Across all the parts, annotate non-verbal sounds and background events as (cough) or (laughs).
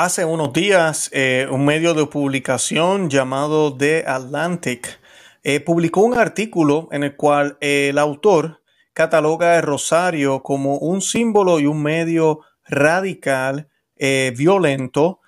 Hace unos días, eh, un medio de publicación llamado The Atlantic eh, publicó un artículo en el cual el autor cataloga el rosario como un símbolo y un medio radical, eh, violento,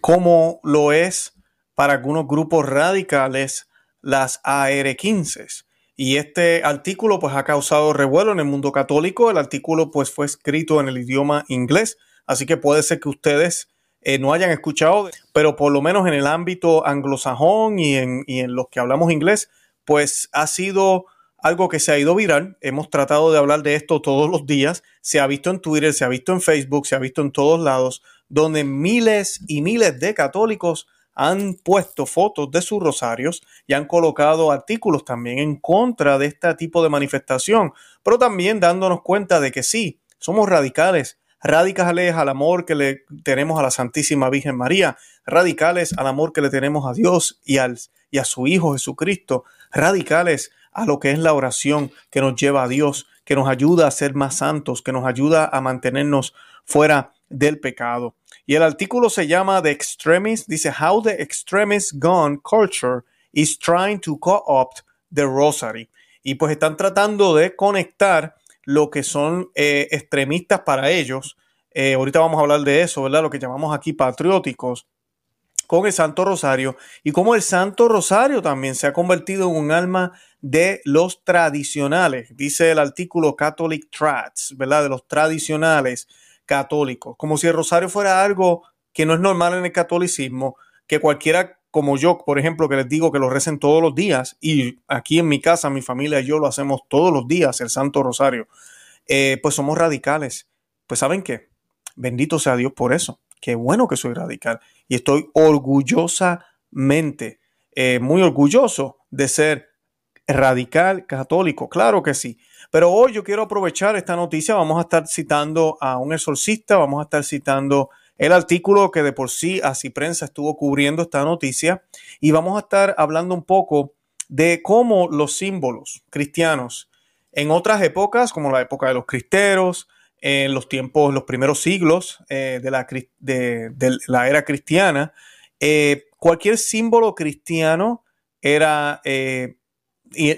como lo es para algunos grupos radicales las AR-15. Y este artículo pues ha causado revuelo en el mundo católico. El artículo pues fue escrito en el idioma inglés Así que puede ser que ustedes eh, no hayan escuchado, pero por lo menos en el ámbito anglosajón y en, y en los que hablamos inglés, pues ha sido algo que se ha ido viral. Hemos tratado de hablar de esto todos los días. Se ha visto en Twitter, se ha visto en Facebook, se ha visto en todos lados, donde miles y miles de católicos han puesto fotos de sus rosarios y han colocado artículos también en contra de este tipo de manifestación, pero también dándonos cuenta de que sí, somos radicales, radicales al amor que le tenemos a la Santísima Virgen María, radicales al amor que le tenemos a Dios y, a su Hijo Jesucristo, radicales a lo que es la oración que nos lleva a Dios, que nos ayuda a ser más santos, que nos ayuda a mantenernos fuera del pecado. Y el artículo se llama The Extremist, dice How the Extremist Gun Culture is Trying to Co-opt the Rosary. Y pues están tratando de conectar lo que son eh, extremistas para ellos. Eh, ahorita vamos a hablar de eso, ¿verdad? Lo que llamamos aquí patrióticos con el Santo Rosario y cómo el Santo Rosario también se ha convertido en un alma de los tradicionales, dice el artículo Catholic Trats, ¿verdad? De los tradicionales católicos, como si el rosario fuera algo que no es normal en el catolicismo, que cualquiera como yo, por ejemplo, que les digo que lo recen todos los días, y aquí en mi casa, mi familia y yo lo hacemos todos los días, el Santo Rosario, eh, pues somos radicales. Pues saben qué, bendito sea Dios por eso. Qué bueno que soy radical. Y estoy orgullosamente, eh, muy orgulloso de ser radical católico. Claro que sí. Pero hoy yo quiero aprovechar esta noticia. Vamos a estar citando a un exorcista, vamos a estar citando el artículo que de por sí así prensa estuvo cubriendo esta noticia y vamos a estar hablando un poco de cómo los símbolos cristianos en otras épocas, como la época de los cristeros, en los tiempos, los primeros siglos eh, de, la, era cristiana, eh, cualquier símbolo cristiano era eh,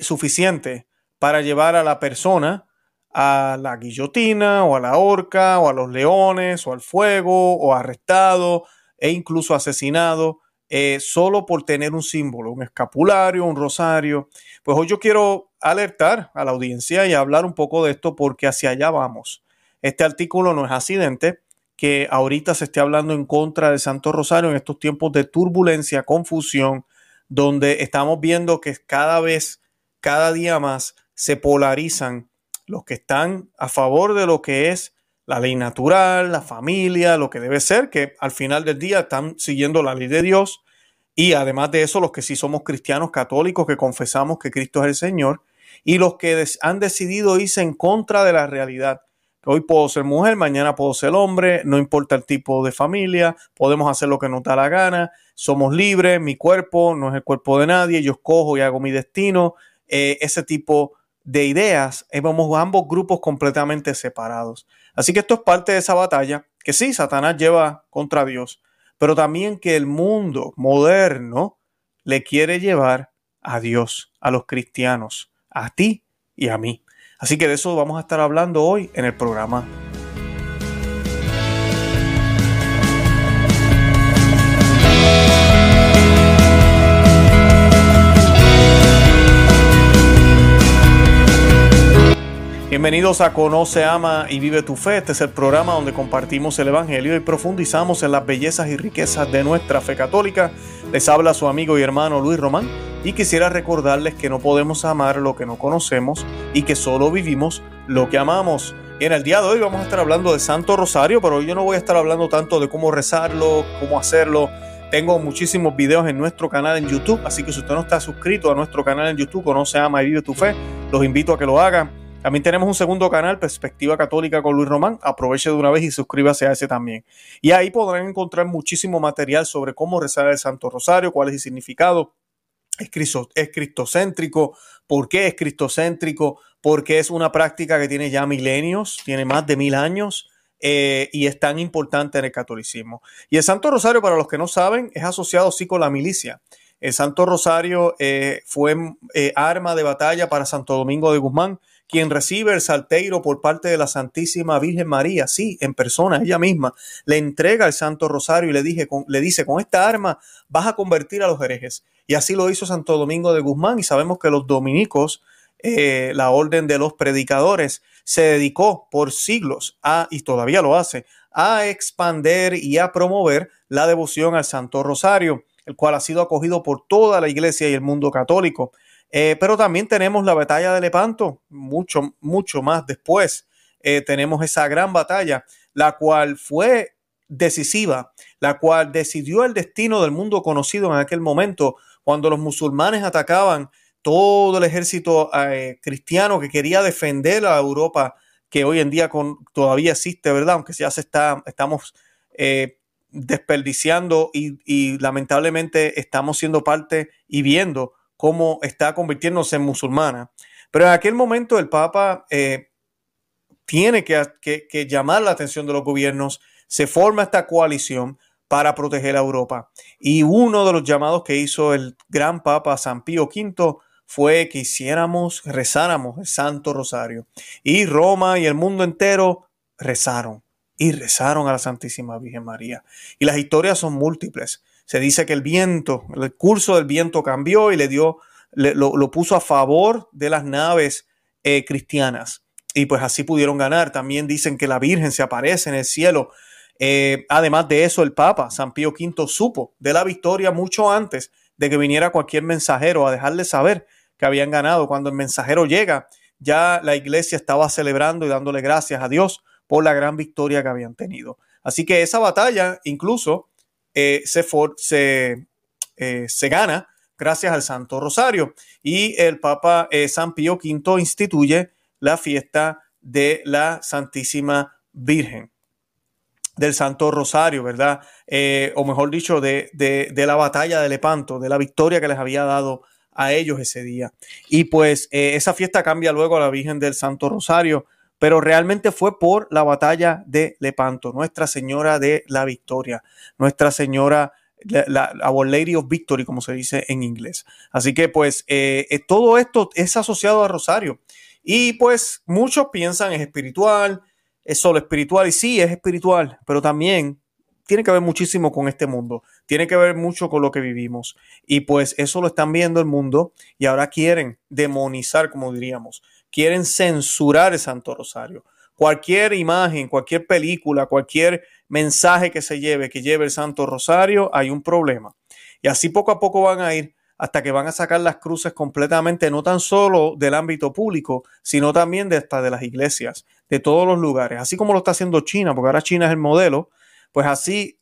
suficiente para llevar a la persona a la guillotina o a la horca o a los leones o al fuego o arrestado e incluso asesinado eh, solo por tener un símbolo, un escapulario, un rosario. Pues hoy yo quiero alertar a la audiencia y hablar un poco de esto porque hacia allá vamos. Este artículo no es accidente que ahorita se esté hablando en contra del Santo Rosario en estos tiempos de turbulencia, confusión, donde estamos viendo que cada vez, cada día más se polarizan los que están a favor de lo que es la ley natural, la familia, lo que debe ser, que al final del día están siguiendo la ley de Dios. Y además de eso, los que sí somos cristianos católicos, que confesamos que Cristo es el Señor, y los que han decidido irse en contra de la realidad. Hoy puedo ser mujer, mañana puedo ser hombre, no importa el tipo de familia, podemos hacer lo que nos da la gana, somos libres, mi cuerpo no es el cuerpo de nadie, yo escojo y hago mi destino. Eh, ese tipo de ideas, vemos ambos grupos completamente separados. Así que esto es parte de esa batalla que sí, Satanás lleva contra Dios, pero también que el mundo moderno le quiere llevar a Dios, a los cristianos, a ti y a mí. Así que de eso vamos a estar hablando hoy en el programa Bienvenidos a Conoce, Ama y Vive tu Fe. Este es el programa donde compartimos el Evangelio y profundizamos en las bellezas y riquezas de nuestra fe católica. Les habla su amigo y hermano Luis Román y quisiera recordarles que no podemos amar lo que no conocemos y que solo vivimos lo que amamos. Y en el día de hoy vamos a estar hablando de Santo Rosario, pero yo no voy a estar hablando tanto de cómo rezarlo, cómo hacerlo. Tengo muchísimos videos en nuestro canal en YouTube, así que si usted no está suscrito a nuestro canal en YouTube, Conoce, Ama y Vive tu Fe, los invito a que lo hagan también tenemos un segundo canal, Perspectiva Católica con Luis Román. Aproveche de una vez y suscríbase a ese también. Y ahí podrán encontrar muchísimo material sobre cómo rezar el Santo Rosario, cuál es el significado. Es, cristocéntrico. ¿Por qué es cristocéntrico? Porque es una práctica que tiene ya milenios, tiene más de mil años. eh, y es tan importante en el catolicismo. Y el Santo Rosario, para los que no saben, es asociado sí con la milicia. El Santo Rosario eh, fue eh, arma de batalla para Santo Domingo de Guzmán, quien recibe el salteiro por parte de la Santísima Virgen María, sí, en persona, ella misma, le entrega el Santo Rosario y le, dije, le dice, con esta arma vas a convertir a los herejes. Y así lo hizo Santo Domingo de Guzmán y sabemos que los dominicos, eh, la orden de los predicadores, se dedicó por siglos a, y todavía lo hace, a expander y a promover la devoción al Santo Rosario, el cual ha sido acogido por toda la iglesia y el mundo católico. Eh, pero también tenemos la batalla de Lepanto, mucho, mucho más después. Eh, tenemos esa gran batalla, la cual fue decisiva, la cual decidió el destino del mundo conocido en aquel momento, cuando los musulmanes atacaban todo el ejército eh, cristiano que quería defender a Europa, que hoy en día todavía existe, ¿verdad? Aunque ya se está, estamos desperdiciando y lamentablemente estamos siendo parte y viendo cómo está convirtiéndose en musulmana. Pero en aquel momento el Papa eh, tiene que, llamar la atención de los gobiernos, se forma esta coalición para proteger a Europa. Y uno de los llamados que hizo el gran Papa San Pío V fue que hiciéramos, rezáramos el Santo Rosario. Y Roma y el mundo entero rezaron y rezaron a la Santísima Virgen María. Y las historias son múltiples se dice que el viento, el curso del viento cambió y le dio, lo, puso a favor de las naves eh, cristianas. Y pues así pudieron ganar. También dicen que la Virgen se aparece en el cielo. Eh, además de eso, el Papa, San Pío V, supo de la victoria mucho antes de que viniera cualquier mensajero a dejarle saber que habían ganado. Cuando el mensajero llega, ya la iglesia estaba celebrando y dándole gracias a Dios por la gran victoria que habían tenido. Así que esa batalla incluso eh, se, eh, se, gana gracias al Santo Rosario. Y el Papa eh, San Pío V instituye la fiesta de la Santísima Virgen del Santo Rosario, ¿verdad? o mejor dicho, de, de, la batalla de Lepanto, de la victoria que les había dado a ellos ese día. Y pues esa fiesta cambia luego a la Virgen del Santo Rosario, pero realmente fue por la batalla de Lepanto, Nuestra Señora de la Victoria, Nuestra Señora, la, Our Lady of Victory, como se dice en inglés. Así que pues eh, eh, todo esto es asociado a Rosario. Y pues muchos piensan es espiritual, es solo espiritual, y sí, es espiritual, pero también tiene que ver muchísimo con este mundo, tiene que ver mucho con lo que vivimos. Y pues eso lo están viendo el mundo y ahora quieren demonizar, como diríamos, quieren censurar el Santo Rosario. Cualquier imagen, cualquier película, cualquier mensaje que se lleve, que lleve el Santo Rosario, hay un problema. Y así poco a poco van a ir hasta que van a sacar las cruces completamente, no tan solo del ámbito público, sino también de de las iglesias, de todos los lugares, así como lo está haciendo China, porque ahora China es el modelo, pues así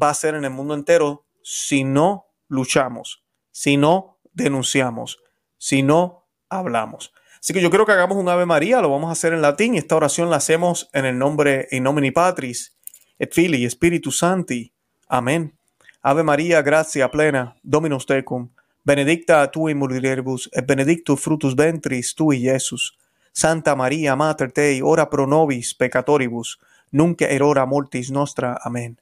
va a ser en el mundo entero si no luchamos, si no denunciamos, si no hablamos. Así que yo quiero que hagamos un Ave María, lo vamos a hacer en latín esta oración la hacemos en el nombre in nomine Patris et Filii Spiritus Santi. Amén. Ave María, gracia plena, Dominus tecum, benedicta tu in mulieribus et benedictus frutus ventris tui, Iesus. Santa María, Mater Dei, ora pro nobis peccatoribus, nunc erora mortis nostra. Amén.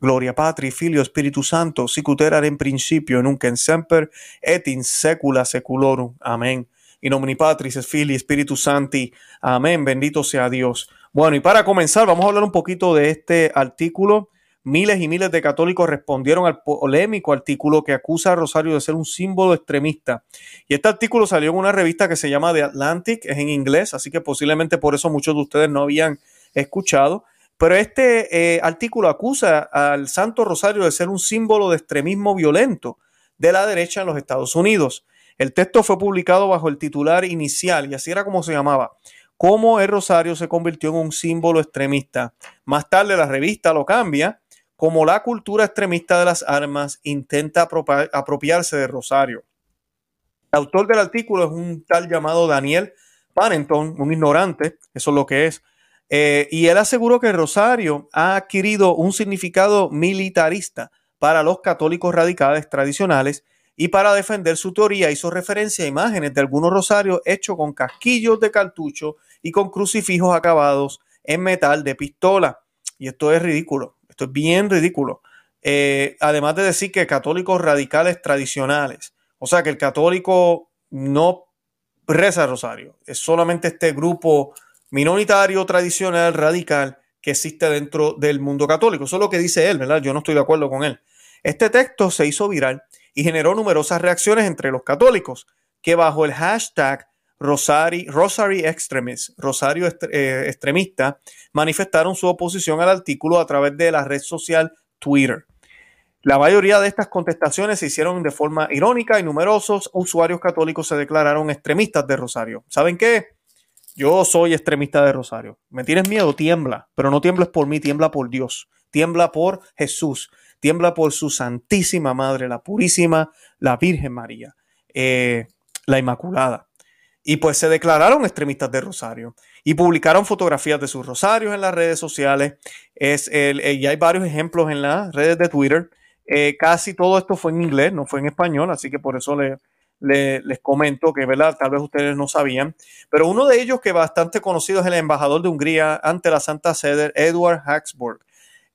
Gloria Patri, Filio, Spiritus Santo, sicut erat in principio, nunc en semper, et in secula seculorum. Amén y nomini Patris, es Filii, Espíritu Santi. Amén. Bendito sea Dios. Bueno, y para comenzar, vamos a hablar un poquito de este artículo. Miles y miles de católicos respondieron al polémico artículo que acusa a Rosario de ser un símbolo extremista. Y este artículo salió en una revista que se llama The Atlantic, es en inglés, así que posiblemente por eso muchos de ustedes no habían escuchado. Pero este eh, artículo acusa al Santo Rosario de ser un símbolo de extremismo violento de la derecha en los Estados Unidos. El texto fue publicado bajo el titular inicial y así era como se llamaba. Cómo el rosario se convirtió en un símbolo extremista. Más tarde la revista lo cambia como la cultura extremista de las armas intenta apropiarse del rosario. El autor del artículo es un tal llamado Daniel Pannington, un ignorante, eso es lo que es. Eh, y él aseguró que rosario ha adquirido un significado militarista para los católicos radicales tradicionales y para defender su teoría hizo referencia a imágenes de algunos rosarios hechos con casquillos de cartucho y con crucifijos acabados en metal de pistola. y esto es ridículo, esto es bien ridículo, eh, además de decir que católicos radicales tradicionales, o sea que el católico no reza rosario, es solamente este grupo minoritario, tradicional, radical que existe dentro del mundo católico. Eso es lo que dice él, ¿verdad? Yo no estoy de acuerdo con él. Este texto se hizo viral y generó numerosas reacciones entre los católicos, que bajo el hashtag Rosary, Rosary Extremist, Rosario eh, Extremista, manifestaron su oposición al artículo a través de la red social Twitter. La mayoría de estas contestaciones se hicieron de forma irónica y numerosos usuarios católicos se declararon extremistas de Rosario. ¿Saben qué? Yo soy extremista de Rosario. ¿Me tienes miedo? Tiembla, pero no tiembles por mí, tiembla por Dios, tiembla por Jesús, tiembla por su Santísima Madre, la Purísima, la Virgen María, eh, la Inmaculada. Y pues se declararon extremistas de Rosario y publicaron fotografías de sus rosarios en las redes sociales. Es eh, y hay varios ejemplos en las redes de Twitter. Eh, casi todo esto fue en inglés, no fue en español, así que por eso le, les comento que. Tal vez ustedes no sabían. Pero uno de ellos que bastante conocido es el embajador de Hungría ante la Santa Sede, Edward Haxburg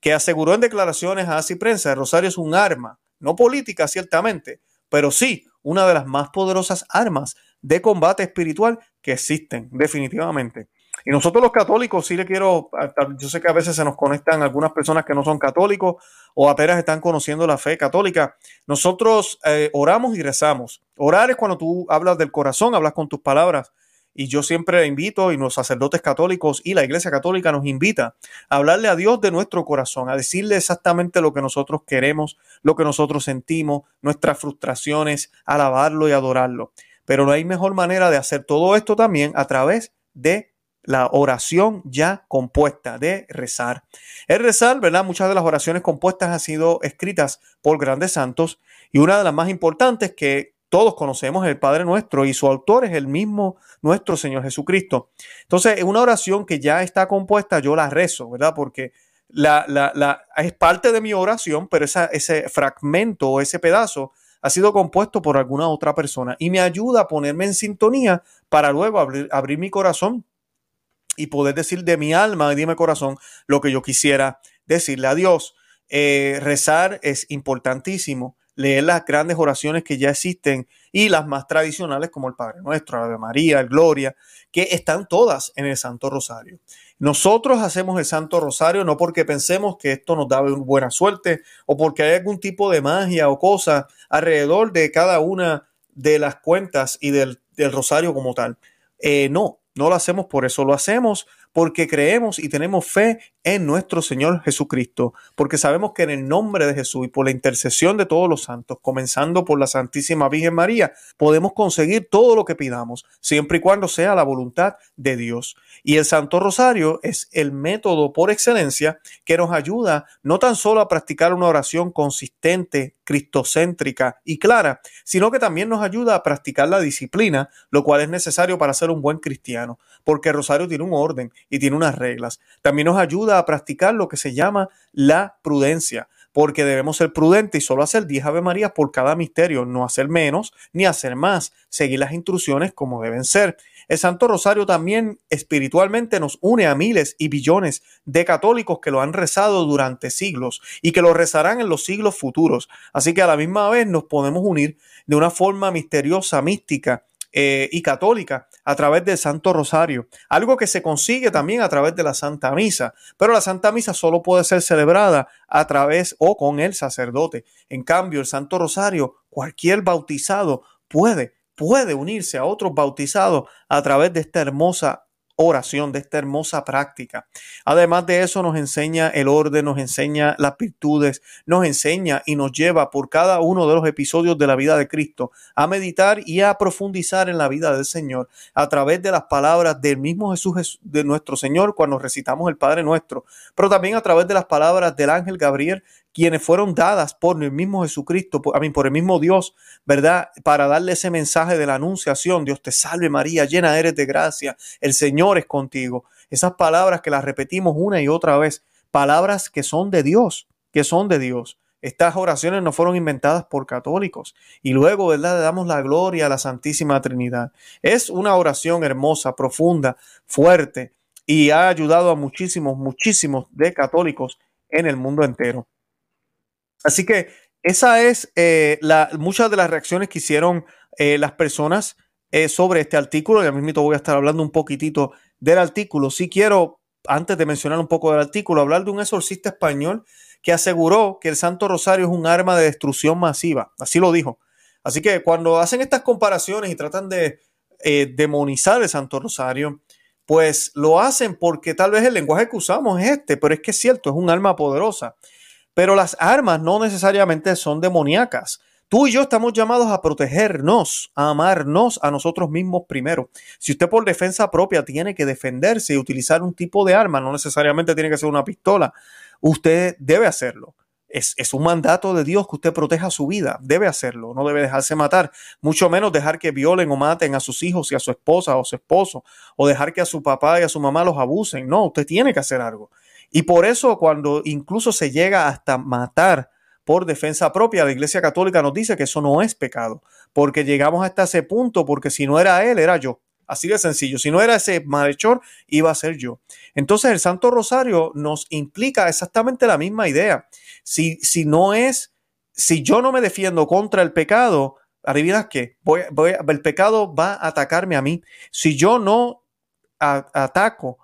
que aseguró en declaraciones a Así Prensa, Rosario es un arma, no política ciertamente, pero sí una de las más poderosas armas de combate espiritual que existen, definitivamente. Y nosotros los católicos, sí le quiero, yo sé que a veces se nos conectan algunas personas que no son católicos o apenas están conociendo la fe católica. Nosotros eh, oramos y rezamos. Orar es cuando tú hablas del corazón, hablas con tus palabras. Y yo siempre invito, y los sacerdotes católicos y la Iglesia Católica nos invita a hablarle a Dios de nuestro corazón, a decirle exactamente lo que nosotros queremos, lo que nosotros sentimos, nuestras frustraciones, alabarlo y adorarlo. Pero no hay mejor manera de hacer todo esto también a través de la oración ya compuesta, de rezar. El rezar, ¿verdad? Muchas de las oraciones compuestas han sido escritas por grandes santos y una de las más importantes que todos conocemos el Padre nuestro y su autor es el mismo nuestro Señor Jesucristo. Entonces, es una oración que ya está compuesta, yo la rezo, ¿verdad? Porque la, la, es parte de mi oración, pero ese fragmento o ese pedazo ha sido compuesto por alguna otra persona y me ayuda a ponerme en sintonía para luego abrir, abrir mi corazón y poder decir de mi alma y de mi corazón lo que yo quisiera decirle a Dios. Eh, rezar es importantísimo leer las grandes oraciones que ya existen y las más tradicionales como el Padre Nuestro, Ave María, el Gloria, que están todas en el Santo Rosario. Nosotros hacemos el Santo Rosario no porque pensemos que esto nos da buena suerte o porque hay algún tipo de magia o cosa alrededor de cada una de las cuentas y del, Rosario como tal. Eh, no, no lo hacemos por eso, lo hacemos porque creemos y tenemos fe en nuestro Señor Jesucristo, porque sabemos que en el nombre de Jesús y por la intercesión de todos los santos, comenzando por la Santísima Virgen María, podemos conseguir todo lo que pidamos, siempre y cuando sea la voluntad de Dios. Y el Santo Rosario es el método por excelencia que nos ayuda no tan solo a practicar una oración consistente, cristocéntrica y clara, sino que también nos ayuda a practicar la disciplina, lo cual es necesario para ser un buen cristiano, porque Rosario tiene un orden y tiene unas reglas. También nos ayuda a practicar lo que se llama la prudencia porque debemos ser prudentes y solo hacer 10 Ave Marías por cada misterio, no hacer menos ni hacer más, seguir las instrucciones como deben ser. El Santo Rosario también espiritualmente nos une a miles y billones de católicos que lo han rezado durante siglos y que lo rezarán en los siglos futuros. Así que a la misma vez nos podemos unir de una forma misteriosa, mística eh, y católica a través del Santo Rosario, algo que se consigue también a través de la Santa Misa, pero la Santa Misa solo puede ser celebrada a través o con el sacerdote. En cambio, el Santo Rosario, cualquier bautizado puede, puede unirse a otros bautizados a través de esta hermosa oración, de esta hermosa práctica. Además de eso, nos enseña el orden, nos enseña las virtudes, nos enseña y nos lleva por cada uno de los episodios de la vida de Cristo a meditar y a profundizar en la vida del Señor a través de las palabras del mismo Jesús, de nuestro Señor, cuando recitamos el Padre Nuestro, pero también a través de las palabras del ángel Gabriel quienes fueron dadas por el mismo Jesucristo, por, por el mismo Dios, ¿verdad? Para darle ese mensaje de la anunciación, Dios te salve María, llena eres de gracia, el Señor es contigo. Esas palabras que las repetimos una y otra vez, palabras que son de Dios, que son de Dios. Estas oraciones no fueron inventadas por católicos. Y luego, ¿verdad? Le damos la gloria a la Santísima Trinidad. Es una oración hermosa, profunda, fuerte, y ha ayudado a muchísimos, muchísimos de católicos en el mundo entero. Así que esa es eh, la, muchas de las reacciones que hicieron eh, las personas eh, sobre este artículo. Ya mismo voy a estar hablando un poquitito del artículo. Si quiero, antes de mencionar un poco del artículo, hablar de un exorcista español que aseguró que el Santo Rosario es un arma de destrucción masiva. Así lo dijo. Así que cuando hacen estas comparaciones y tratan de demonizar el Santo Rosario, pues lo hacen porque tal vez el lenguaje que usamos es este, pero es que es cierto, es un arma poderosa. Pero las armas no necesariamente son demoníacas. Tú y yo estamos llamados a protegernos, a amarnos a nosotros mismos primero. Si usted por defensa propia tiene que defenderse y utilizar un tipo de arma, no necesariamente tiene que ser una pistola, usted debe hacerlo. Es, un mandato de Dios que usted proteja su vida. Debe hacerlo, no debe dejarse matar, mucho menos dejar que violen o maten a sus hijos y a su esposa o su esposo, o dejar que a su papá y a su mamá los abusen. No, usted tiene que hacer algo. Y por eso cuando incluso se llega hasta matar por defensa propia, la Iglesia Católica nos dice que eso no es pecado, porque llegamos hasta ese punto, porque si no era él, era yo. Así de sencillo. Si no era ese malhechor, iba a ser yo. Entonces el Santo Rosario nos implica exactamente la misma idea. Si, si no es, si yo no me defiendo contra el pecado, adivinas qué, voy, voy, el pecado va a atacarme a mí. Si yo no ataco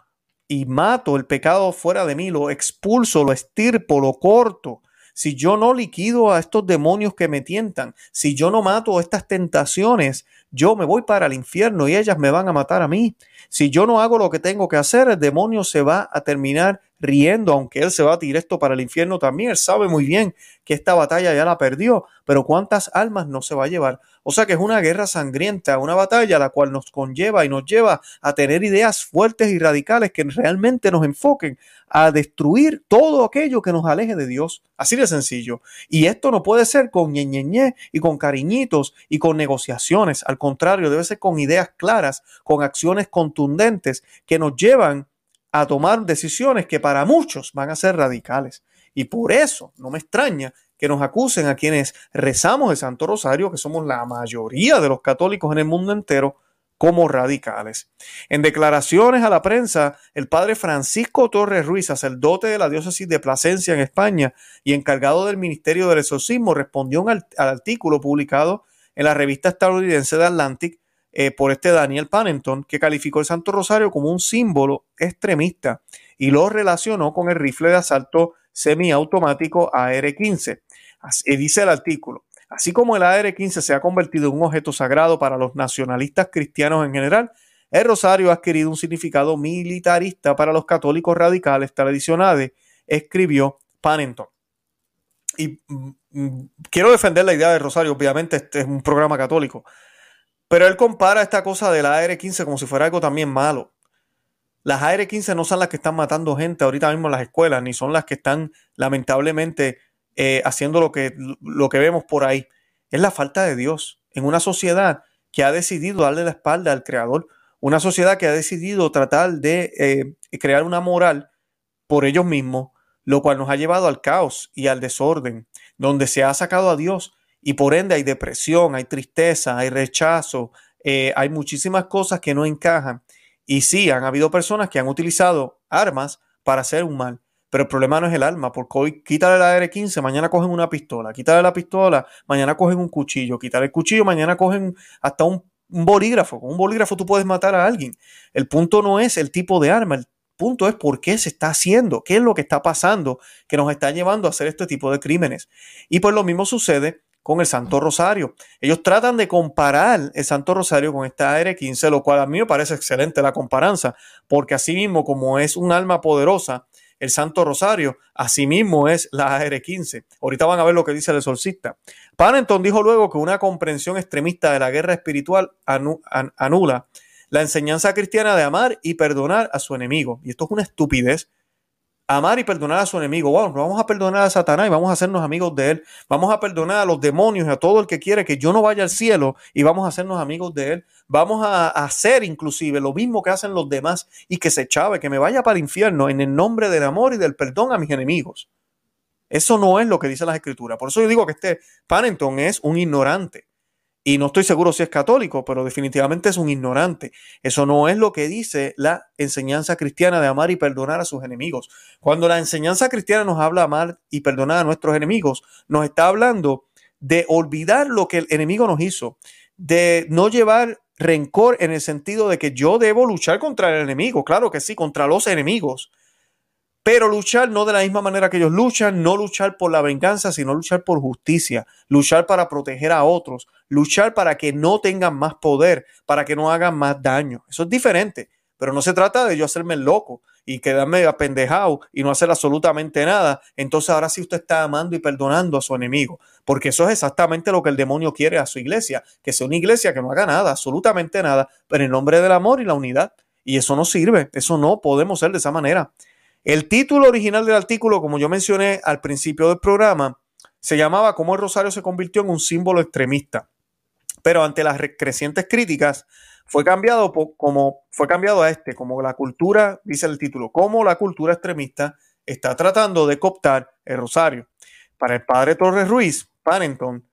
y mato el pecado fuera de mí, lo expulso, lo estirpo, lo corto, si yo no liquido a estos demonios que me tientan, si yo no mato estas tentaciones, yo me voy para el infierno y ellas me van a matar a mí. Si yo no hago lo que tengo que hacer, el demonio se va a terminar riendo, aunque él se va directo para el infierno también. Él sabe muy bien que esta batalla ya la perdió, pero ¿cuántas almas no se va a llevar? O sea que es una guerra sangrienta, una batalla la cual nos conlleva y nos lleva a tener ideas fuertes y radicales que realmente nos enfoquen a destruir todo aquello que nos aleje de Dios. Así de sencillo. Y esto no puede ser con ñeñeñe y con cariñitos y con negociaciones. Al contrario, debe ser con ideas claras, con acciones contundentes que nos llevan a tomar decisiones que para muchos van a ser radicales. Y por eso no me extraña que nos acusen a quienes rezamos el Santo Rosario, que somos la mayoría de los católicos en el mundo entero, como radicales. En declaraciones a la prensa, el padre Francisco Torres Ruiz, sacerdote de la diócesis de Plasencia en España y encargado del Ministerio del Exorcismo, respondió al, artículo publicado en la revista estadounidense de Atlantic eh, por este Daniel Pannington, que calificó el Santo Rosario como un símbolo extremista y lo relacionó con el rifle de asalto semiautomático AR-15. Así dice el artículo. Así como el AR-15 se ha convertido en un objeto sagrado para los nacionalistas cristianos en general, el rosario ha adquirido un significado militarista para los católicos radicales tradicionales, escribió Pannington. Y mm, mm, quiero defender la idea del rosario, obviamente este es un programa católico, pero él compara esta cosa del AR-15 como si fuera algo también malo. Las AR-15 no son las que están matando gente ahorita mismo en las escuelas, ni son las que están lamentablemente eh, haciendo lo que, lo que vemos por ahí. Es la falta de Dios en una sociedad que ha decidido darle la espalda al Creador, una sociedad que ha decidido tratar de eh, crear una moral por ellos mismos, lo cual nos ha llevado al caos y al desorden, donde se ha sacado a Dios y por ende hay depresión, hay tristeza, hay rechazo, eh, hay muchísimas cosas que no encajan. Y sí, han habido personas que han utilizado armas para hacer un mal. Pero el problema no es el arma, porque hoy quítale la R15, mañana cogen una pistola, quítale la pistola, mañana cogen un cuchillo, quítale el cuchillo, mañana cogen hasta un, un bolígrafo. Con un bolígrafo tú puedes matar a alguien. El punto no es el tipo de arma, el punto es por qué se está haciendo, qué es lo que está pasando que nos está llevando a hacer este tipo de crímenes. Y pues lo mismo sucede con el Santo Rosario. Ellos tratan de comparar el Santo Rosario con esta AR-15, lo cual a mí me parece excelente la comparanza, porque así mismo como es un alma poderosa, el Santo Rosario, asimismo es la AR-15. Ahorita van a ver lo que dice el exorcista. Panenton dijo luego que una comprensión extremista de la guerra espiritual anula la enseñanza cristiana de amar y perdonar a su enemigo. Y esto es una estupidez amar y perdonar a su enemigo. Wow, vamos a perdonar a Satanás y vamos a hacernos amigos de él. Vamos a perdonar a los demonios y a todo el que quiere que yo no vaya al cielo y vamos a hacernos amigos de él. Vamos a hacer inclusive lo mismo que hacen los demás y que se chave, que me vaya para el infierno en el nombre del amor y del perdón a mis enemigos. Eso no es lo que dice las escrituras. Por eso yo digo que este Panenton es un ignorante. Y no estoy seguro si es católico, pero definitivamente es un ignorante. Eso no es lo que dice la enseñanza cristiana de amar y perdonar a sus enemigos. Cuando la enseñanza cristiana nos habla amar y perdonar a nuestros enemigos, nos está hablando de olvidar lo que el enemigo nos hizo, de no llevar rencor en el sentido de que yo debo luchar contra el enemigo, claro que sí, contra los enemigos, pero luchar no de la misma manera que ellos luchan, no luchar por la venganza, sino luchar por justicia, luchar para proteger a otros, luchar para que no tengan más poder, para que no hagan más daño. Eso es diferente, pero no se trata de yo hacerme el loco y quedarme apendejado y no hacer absolutamente nada. Entonces ahora sí usted está amando y perdonando a su enemigo, porque eso es exactamente lo que el demonio quiere a su iglesia, que sea una iglesia que no haga nada, absolutamente nada, pero en nombre del amor y la unidad. Y eso no sirve, eso no podemos ser de esa manera. El título original del artículo, como yo mencioné al principio del programa, se llamaba Cómo el rosario se convirtió en un símbolo extremista. Pero ante las crecientes críticas, fue cambiado como fue cambiado a este, como la cultura, dice el título, cómo la cultura extremista está tratando de cooptar el rosario. Para el padre Torres Ruiz, Pannington,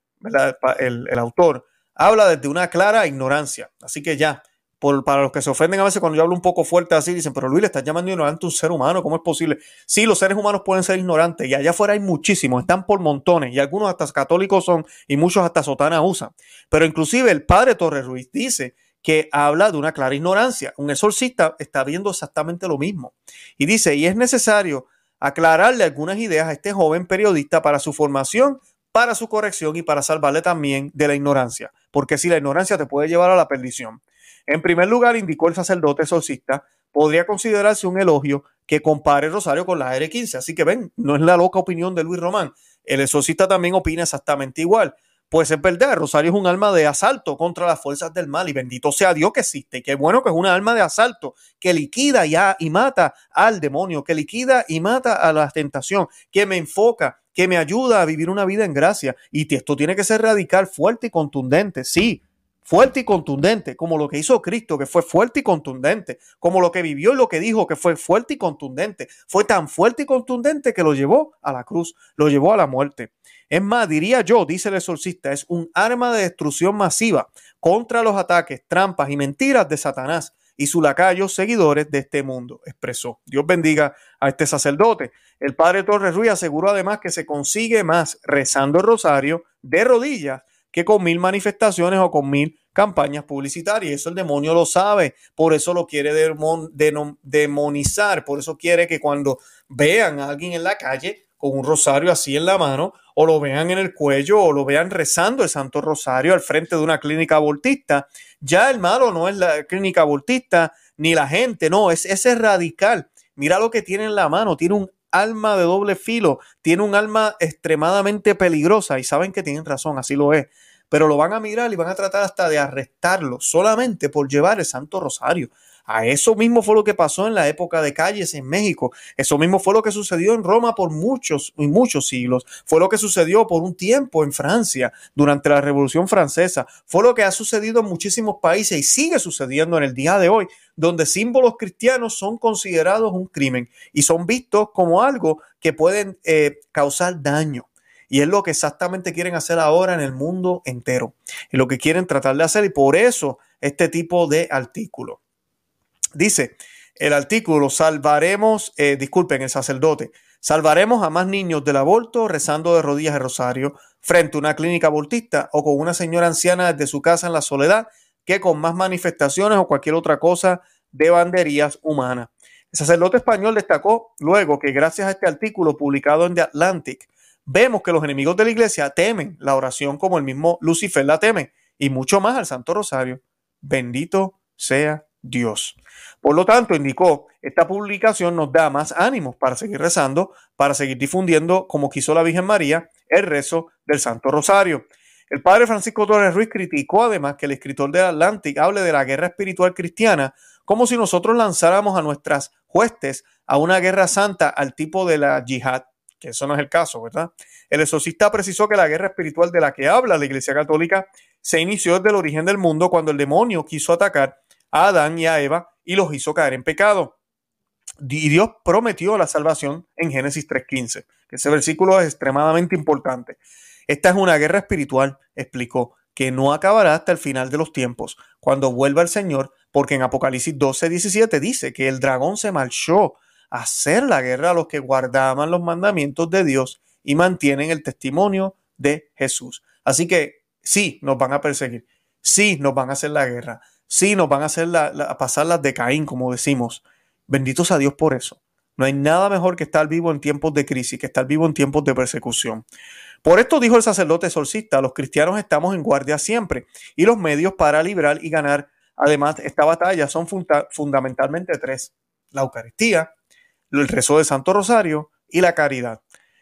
el, el autor, habla desde una clara ignorancia. Así que ya, para los que se ofenden a veces cuando yo hablo un poco fuerte así, dicen, pero Luis, le estás llamando ignorante a un ser humano, ¿cómo es posible? Sí, los seres humanos pueden ser ignorantes y allá afuera hay muchísimos, están por montones y algunos hasta católicos son y muchos hasta sotana usan. Pero inclusive el padre Torres Ruiz dice que habla de una clara ignorancia. Un exorcista está viendo exactamente lo mismo. Y dice, y es necesario aclararle algunas ideas a este joven periodista para su formación, para su corrección y para salvarle también de la ignorancia. Porque si la ignorancia te puede llevar a la perdición. En primer lugar, indicó el sacerdote exorcista, podría considerarse un elogio que compare Rosario con la R15. Así que ven, no es la loca opinión de Luis Román. El exorcista también opina exactamente igual. Pues es verdad, Rosario es un alma de asalto contra las fuerzas del mal y bendito sea Dios que existe. Y qué bueno que es una alma de asalto que liquida ya y mata al demonio, que liquida y mata a la tentación, que me enfoca, que me ayuda a vivir una vida en gracia. Y esto tiene que ser radical, fuerte y contundente. Sí, fuerte y contundente, como lo que hizo Cristo, que fue fuerte y contundente, como lo que vivió y lo que dijo, que fue fuerte y contundente. Fue tan fuerte y contundente que lo llevó a la cruz, lo llevó a la muerte. Es más, diría yo, dice el exorcista, es un arma de destrucción masiva contra los ataques, trampas y mentiras de Satanás y sus lacayos seguidores de este mundo, expresó. Dios bendiga a este sacerdote. El padre Torres Ruiz aseguró además que se consigue más rezando el rosario de rodillas que con mil manifestaciones o con mil campañas publicitarias. Eso el demonio lo sabe, por eso lo quiere demonizar, por eso quiere que cuando vean a alguien en la calle con un rosario así en la mano, o lo vean en el cuello, o lo vean rezando el Santo Rosario al frente de una clínica abortista, ya el malo no es la clínica abortista ni la gente, no, es ese radical. Mira lo que tiene en la mano, tiene un alma de doble filo, tiene un alma extremadamente peligrosa y saben que tienen razón, así lo es. Pero lo van a mirar y van a tratar hasta de arrestarlo solamente por llevar el Santo Rosario. A eso mismo fue lo que pasó en la época de calles en México. Eso mismo fue lo que sucedió en Roma por muchos y muchos siglos. Fue lo que sucedió por un tiempo en Francia durante la Revolución Francesa. Fue lo que ha sucedido en muchísimos países y sigue sucediendo en el día de hoy, donde símbolos cristianos son considerados un crimen y son vistos como algo que pueden eh, causar daño. Y es lo que exactamente quieren hacer ahora en el mundo entero. Y lo que quieren tratar de hacer. Y por eso este tipo de artículo. Dice el artículo, salvaremos, eh, disculpen, el sacerdote, salvaremos a más niños del aborto rezando de rodillas el rosario frente a una clínica abortista o con una señora anciana desde su casa en la soledad que con más manifestaciones o cualquier otra cosa de banderías humanas. El sacerdote español destacó luego que gracias a este artículo publicado en The Atlantic, vemos que los enemigos de la iglesia temen la oración como el mismo Lucifer la teme y mucho más al Santo Rosario. Bendito sea Dios. Por lo tanto, indicó, esta publicación nos da más ánimos para seguir rezando, para seguir difundiendo, como quiso la Virgen María, el rezo del Santo Rosario. El padre Francisco Torres Ruiz criticó además que el escritor de Atlantic hable de la guerra espiritual cristiana como si nosotros lanzáramos a nuestras huestes a una guerra santa al tipo de la yihad, que eso no es el caso, ¿verdad? El exorcista precisó que la guerra espiritual de la que habla la Iglesia Católica se inició desde el origen del mundo cuando el demonio quiso atacar a Adán y a Eva y los hizo caer en pecado. Y Dios prometió la salvación en Génesis 3.15, que ese versículo es extremadamente importante. Esta es una guerra espiritual, explicó, que no acabará hasta el final de los tiempos, cuando vuelva el Señor, porque en Apocalipsis 12, 17 dice que el dragón se marchó a hacer la guerra a los que guardaban los mandamientos de Dios y mantienen el testimonio de Jesús. Así que sí, nos van a perseguir, sí, nos van a hacer la guerra, sí, nos van a hacer la, pasar las de Caín, como decimos. Benditos a Dios por eso. No hay nada mejor que estar vivo en tiempos de crisis, que estar vivo en tiempos de persecución. Por esto dijo el sacerdote solcista, los cristianos estamos en guardia siempre y los medios para librar y ganar, además, esta batalla son fundamentalmente tres. La Eucaristía, el rezo de Santo Rosario y la caridad.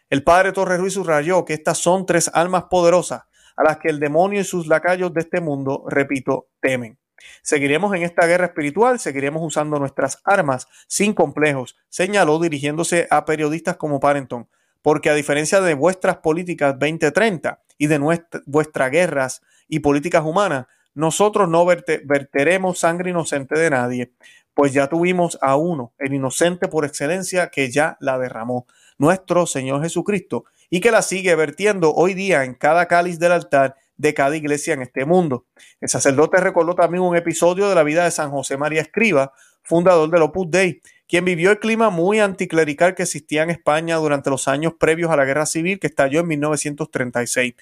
El padre Torres Ruiz subrayó que estas son tres almas poderosas a las que el demonio y sus lacayos de este mundo, repito, temen. Seguiremos en esta guerra espiritual, seguiremos usando nuestras armas sin complejos, señaló dirigiéndose a periodistas como Parenton, porque a diferencia de vuestras políticas 2030 y de vuestras guerras y políticas humanas, nosotros no verteremos sangre inocente de nadie, pues ya tuvimos a uno, el inocente por excelencia, que ya la derramó, nuestro Señor Jesucristo, y que la sigue vertiendo hoy día en cada cáliz del altar de cada iglesia en este mundo. El sacerdote recordó también un episodio de la vida de San José María Escriba, fundador del Opus Dei, quien vivió el clima muy anticlerical que existía en España durante los años previos a la guerra civil que estalló en 1936.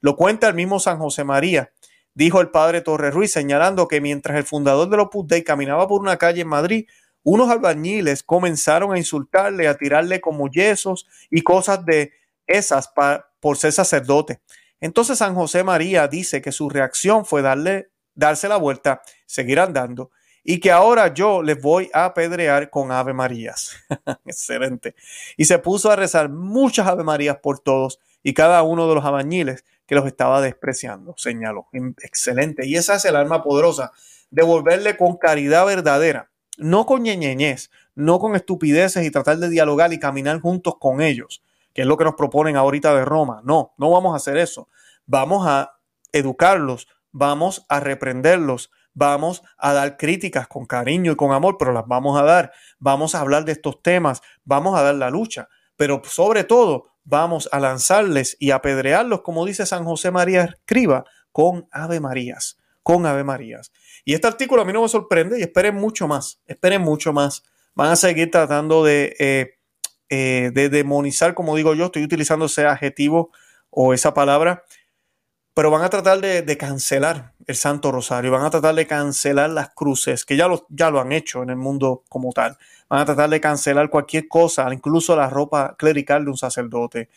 Lo cuenta el mismo San José María, dijo el padre Torres Ruiz, señalando que mientras el fundador del Opus Dei caminaba por una calle en Madrid, unos albañiles comenzaron a insultarle, a tirarle como yesos y cosas de esas por ser sacerdote. Entonces San José María dice que su reacción fue darle, darse la vuelta, seguir andando y que ahora yo les voy a apedrear con Ave Marías. (laughs) Excelente. Y se puso a rezar muchas Ave Marías por todos y cada uno de los abañiles que los estaba despreciando, señaló. Excelente. Y esa es el alma poderosa, devolverle con caridad verdadera, no con ñeñeñez, no con estupideces y tratar de dialogar y caminar juntos con ellos, que es lo que nos proponen ahorita de Roma. No, no vamos a hacer eso. Vamos a educarlos, vamos a reprenderlos, vamos a dar críticas con cariño y con amor, pero las vamos a dar. Vamos a hablar de estos temas, vamos a dar la lucha, pero sobre todo vamos a lanzarles y apedrearlos, como dice San José María Escriba, con Ave Marías, con Ave Marías. Y este artículo a mí no me sorprende y esperen mucho más, esperen mucho más. Van a seguir tratando de eh, eh, de demonizar, como digo yo, estoy utilizando ese adjetivo o esa palabra, pero van a tratar de, cancelar el Santo Rosario, van a tratar de cancelar las cruces, que ya lo, ya lo han hecho en el mundo como tal, van a tratar de cancelar cualquier cosa, incluso la ropa clerical de un sacerdote.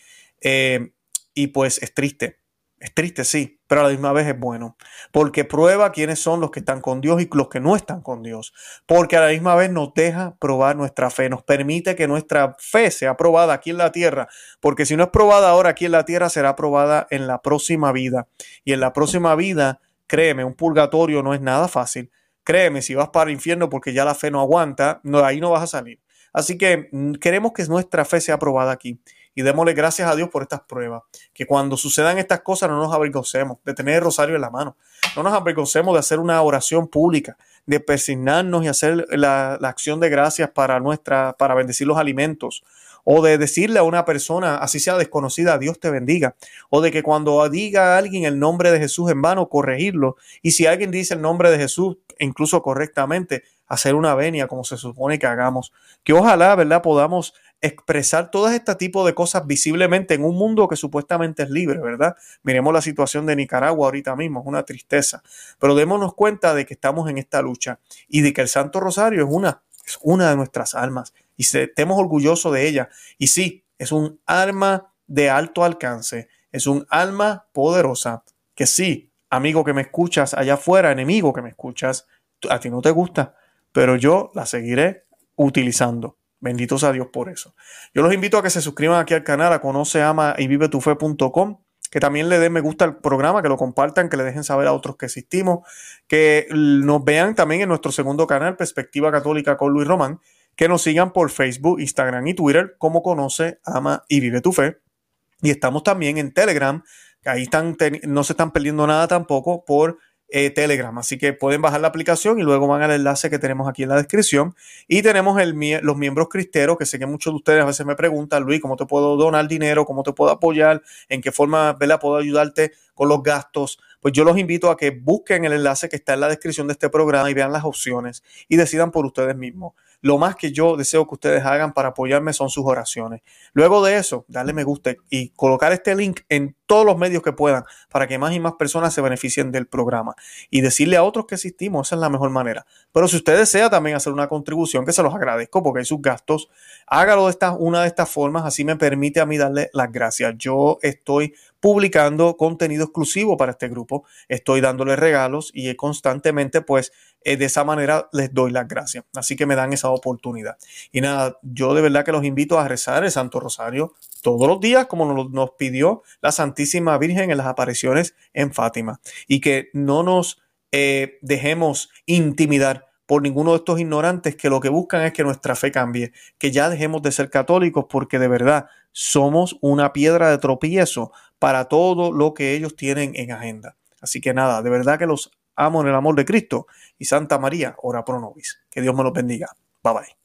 Eh, y pues es triste, es triste, sí, pero a la misma vez es bueno, porque prueba quiénes son los que están con Dios y los que no están con Dios, porque a la misma vez nos deja probar nuestra fe, nos permite que nuestra fe sea probada aquí en la tierra, porque si no es probada ahora aquí en la tierra, será probada en la próxima vida. Y en la próxima vida, créeme, un purgatorio no es nada fácil. Créeme, si vas para el infierno porque ya la fe no aguanta, no, ahí no vas a salir. Así que mm, queremos que nuestra fe sea probada aquí y démosle gracias a Dios por estas pruebas. Que cuando sucedan estas cosas no nos avergoncemos de tener el rosario en la mano. No nos avergoncemos de hacer una oración pública, de persignarnos y hacer la, acción de gracias para nuestra, para bendecir los alimentos. O de decirle a una persona, así sea desconocida, Dios te bendiga. O de que cuando diga alguien el nombre de Jesús en vano, corregirlo. Y si alguien dice el nombre de Jesús, incluso correctamente, hacer una venia como se supone que hagamos. Que ojalá, ¿verdad?, podamos expresar todo este tipo de cosas visiblemente en un mundo que supuestamente es libre, ¿verdad? Miremos la situación de Nicaragua ahorita mismo, es una tristeza, pero démonos cuenta de que estamos en esta lucha y de que el Santo Rosario es una, es una de nuestras almas y estemos orgullosos de ella. Y sí, es un arma de alto alcance, es un alma poderosa que sí, amigo que me escuchas allá afuera, enemigo que me escuchas, a ti no te gusta, pero yo la seguiré utilizando. Benditos a Dios por eso. Yo los invito a que se suscriban aquí al canal, a conoce, ama y vive tu fe.com, que también le den me gusta al programa, que lo compartan, que le dejen saber a otros que existimos, que nos vean también en nuestro segundo canal, Perspectiva Católica con Luis Román, que nos sigan por Facebook, Instagram y Twitter, como conoce, ama y vive tu fe. Y estamos también en Telegram, que ahí no se están perdiendo nada tampoco por eh, Telegram. Así que pueden bajar la aplicación y luego van al enlace que tenemos aquí en la descripción. Y tenemos los miembros cristeros, que sé que muchos de ustedes a veces me preguntan, Luis, ¿cómo te puedo donar dinero? ¿Cómo te puedo apoyar? ¿En qué forma ¿verdad? puedo ayudarte con los gastos? Pues yo los invito a que busquen el enlace que está en la descripción de este programa y vean las opciones y decidan por ustedes mismos. Lo más que yo deseo que ustedes hagan para apoyarme son sus oraciones. Luego de eso, darle me gusta y colocar este link en todos los medios que puedan para que más y más personas se beneficien del programa y decirle a otros que existimos, esa es la mejor manera. Pero si usted desea también hacer una contribución, que se los agradezco porque hay sus gastos, hágalo de esta, una de estas formas, así me permite a mí darle las gracias. Yo estoy publicando contenido exclusivo para este grupo, estoy dándole regalos y constantemente pues eh, de esa manera les doy las gracias. Así que me dan esa oportunidad. Y nada, yo de verdad que los invito a rezar el Santo Rosario todos los días, como nos, pidió la Santísima Virgen en las apariciones en Fátima. Y que no nos eh, dejemos intimidar por ninguno de estos ignorantes que lo que buscan es que nuestra fe cambie, que ya dejemos de ser católicos porque de verdad somos una piedra de tropiezo para todo lo que ellos tienen en agenda. Así que nada, de verdad que los amo en el amor de Cristo y Santa María, ora pro nobis. Que Dios me los bendiga. Bye bye.